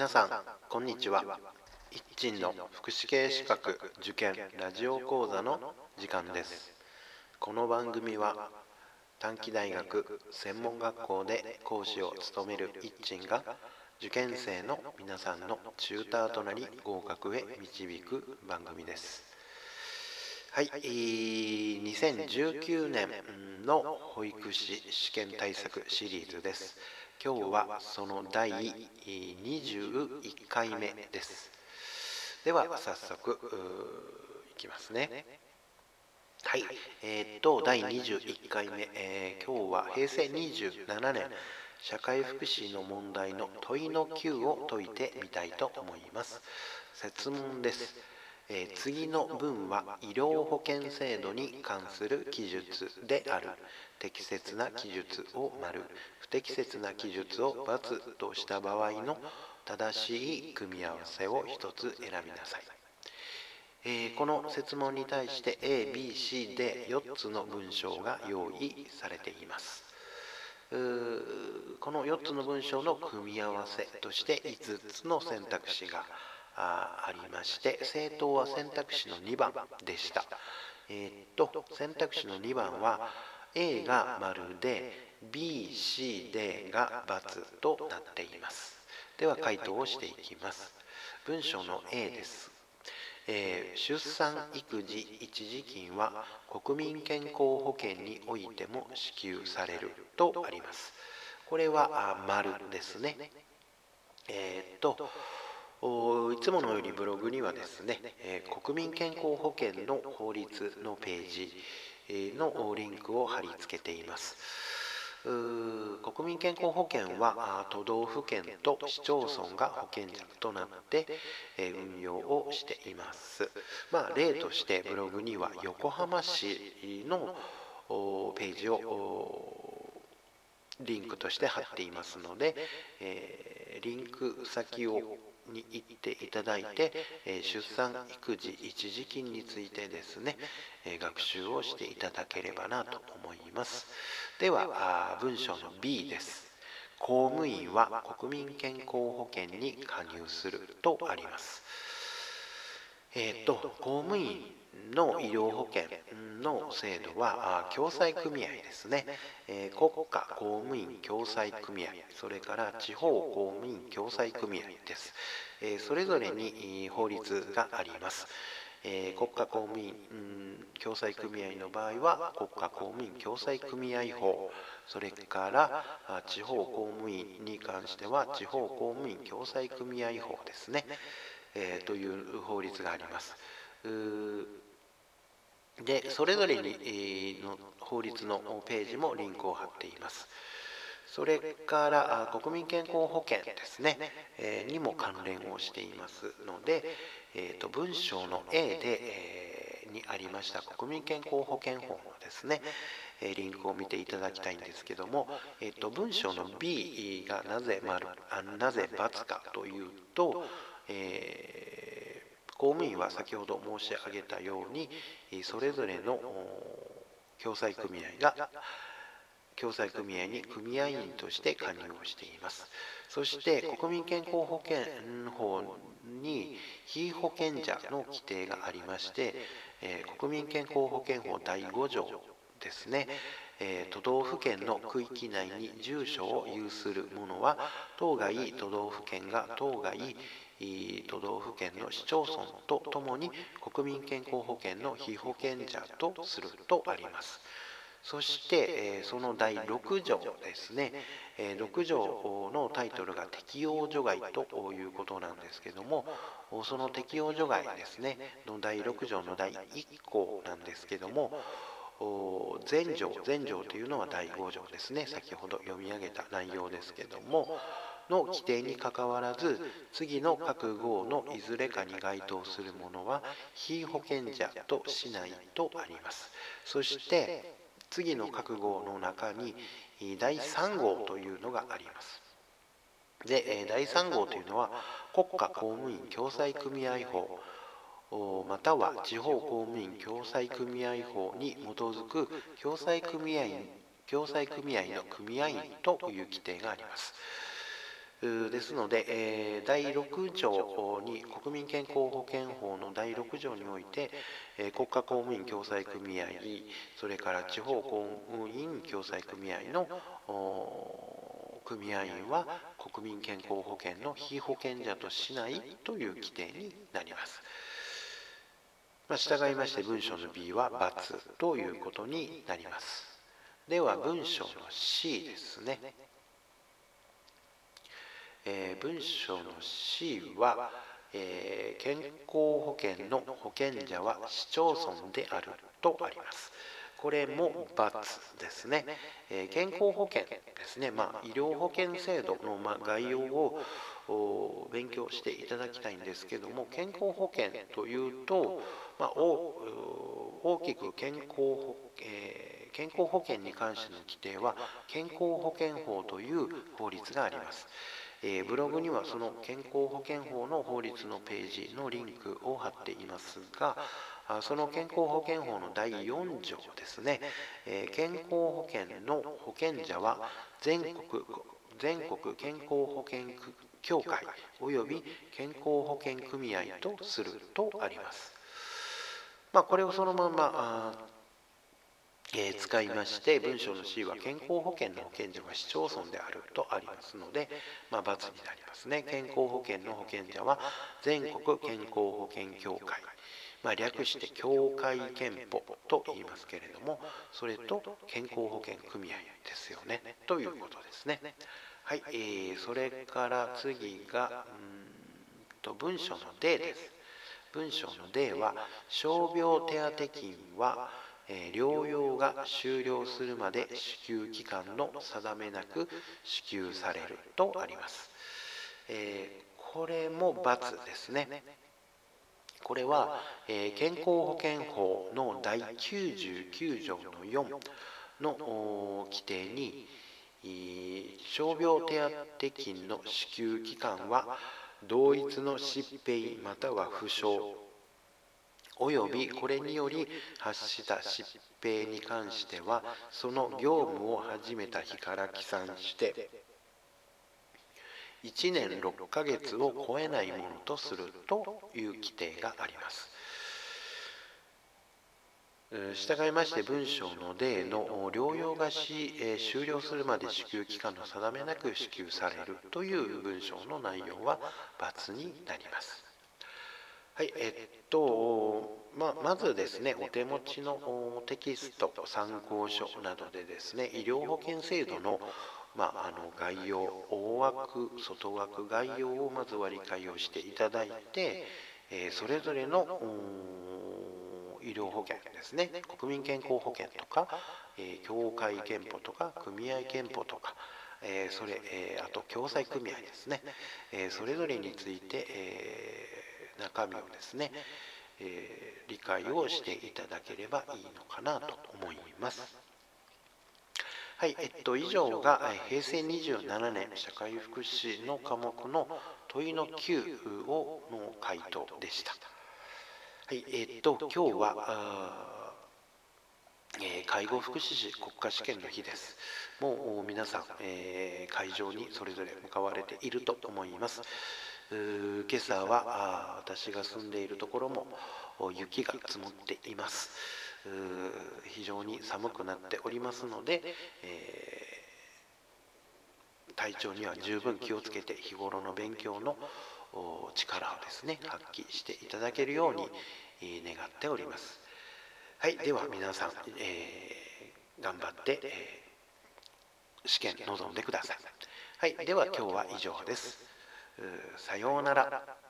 皆さんこんにちは。一鎮の福祉系資格受験ラジオ講座の時間です。この番組は短期大学専門学校で講師を務める一鎮が受験生の皆さんのチューターとなり合格へ導く番組です。はい、2019年の保育士試験対策シリーズです。今日はその第21回目です。では早速いきますね。はい。えー、っと第21回目、えー、今日は平成27年社会福祉の問題の問いの9を解いてみたいと思います。設問です。えー、次の文は医療保険制度に関する記述である。適切な記述を丸。不適切な記述を×とした場合の正しい組み合わせを一つ選びなさい、えー、この設問に対して ABC で4つの文章が用意されています。この4つの文章の組み合わせとして5つの選択肢があありまして政党は選択肢の2番でした。えー、っと選択肢の2番は A が丸で BCD が×となっています。では回答をしていきます。文章の A です。えー、出産育児一時金は国民健康保険においても支給されるとあります。これは丸ですね。えー、っといつものようにブログにはですね、え国民健康保険の法律のページのリンクを貼り付けています。国民健康保険は都道府県と市町村が保険者となって運用をしています。まあ、例としてブログには横浜市のページをリンクとして貼っていますので、リンク先をに行っていただいて、え出産育児一時金についてですね、え学習をしていただければなと思います。では文章の B です。公務員は国民健康保険に加入するとあります。えっ、ー、と公務員の医療保険の制度は共済組合ですね、え国家公務員共済組合それから地方公務員共済組合です、えそれぞれに法律があります。え国家公務員、共済組合の場合は国家公務員共済組合法。それから地方公務員に関しては地方公務員共済組合法ですね、えー、という法律があります。でそれぞれにの法律のページもリンクを貼っています。それから国民健康保険ですね、えー、にも関連をしていますので、えーと、文章の A で、えー、にありました国民健康保険法のですね、えリンクを見ていただきたいんですけども、えーと、文章の B がなぜ丸あなぜ×かというと、えー、公務員は先ほど申し上げたようにそれぞれの共済組合が共済組合に組合員として加入をしています。そして国民健康保険法に被保険者の規定がありまして、え、国民健康保険法第5条ですね、え、都道府県の区域内に住所を有する者は当該都道府県が当該都道府県の市町村とともに国民健康保険の被保険者とするとあります。そして、えその第6条ですね、え6条のタイトルが適用除外ということなんですけどもその適用除外ですね。の第6条の第1項なんですけども前条前条というのは第5条ですね。先ほど読み上げた内容ですけどもの規定にかかわらず次の各号のいずれかに該当するものは被保険者としないとありますそして次の覚悟の中に第3号というのがあります。で第3号というのは国家公務員共済組合法または地方公務員共済組合法に基づく共済組合員共済組合の組合員という規定があります。ですので、え、第6条に国民健康保険法の第6条において、え、国家公務員共済組合それから地方公務員共済組合の組合員は国民健康保険の被保険者としないという規定になります。まあ、従いまして文章の B は×ということになります。では文章の C ですね。えー、文章の C は、えー、健康保険の保険者は市町村であるとあります。これも×ですね、えー、健康保険ですね、まあ、医療保険制度の、ま、概要を勉強していただきたいんですけども健康保険というと、まあ、大きく健康保、えー、健康保険に関しての規定は健康保険法という法律があります。えー、ブログにはその健康保険法の法律のページのリンクを貼っていますがその健康保険法の第4条ですね、えー、健康保険の保険者は全国全国健康保険協会及び健康保険組合とするとあります。まあ、これをそのままえ、使いまして文章の C は健康保険の保険者は市町村であるとありますので、まあ、×になりますね。健康保険の保険者は全国健康保険協会まあ、略して協会憲法と言いますけれどもそれと健康保険組合ですよね。ということですね。はい、えー、それから次がうんと文章の D です。文章の D は傷病手当金は療養が終了するまで支給期間の定めなく支給されるとあります。えこれも×ですね。これは、え健康保険法の第99条の4の規定に傷病手当金の支給期間は同一の疾病または負傷およびこれにより発した疾病に関してはその業務を始めた日から起算して1年6ヶ月を超えないものとするという規定があります。従いまして文章の例の療養がし、え終了するまで支給期間の定めなく支給されるという文章の内容は×になります。はい、えっと、まあ、まずですね、お手持ちのテキスト、参考書などでですね、医療保険制度のまあ、あの概要、大枠、外枠、概要をまず割り解をしていただいて、えそれぞれの医療保険ですね、国民健康保険とか、え協会憲法とか、組合憲法とか、えそれ、えあと共済組合ですね、えそれぞれについて、え中身をですね、えー、理解をしていただければいいのかなと思います。はい、えっと、以上が平成27年社会福祉の科目の問いの9をの回答でした。はい、えっと、今日は、えー、介護福祉士国家試験の日です。もう皆さん、えー、会場にそれぞれ向かわれていると思います。今朝は私が住んでいるところも雪が積もっています。非常に寒くなっておりますので、えー、体調には十分気をつけて日頃の勉強の力をですね発揮していただけるように願っております。はいでは皆さん、えー、頑張って、えー、試験臨んでください。はいでは今日は以上です。さようなら。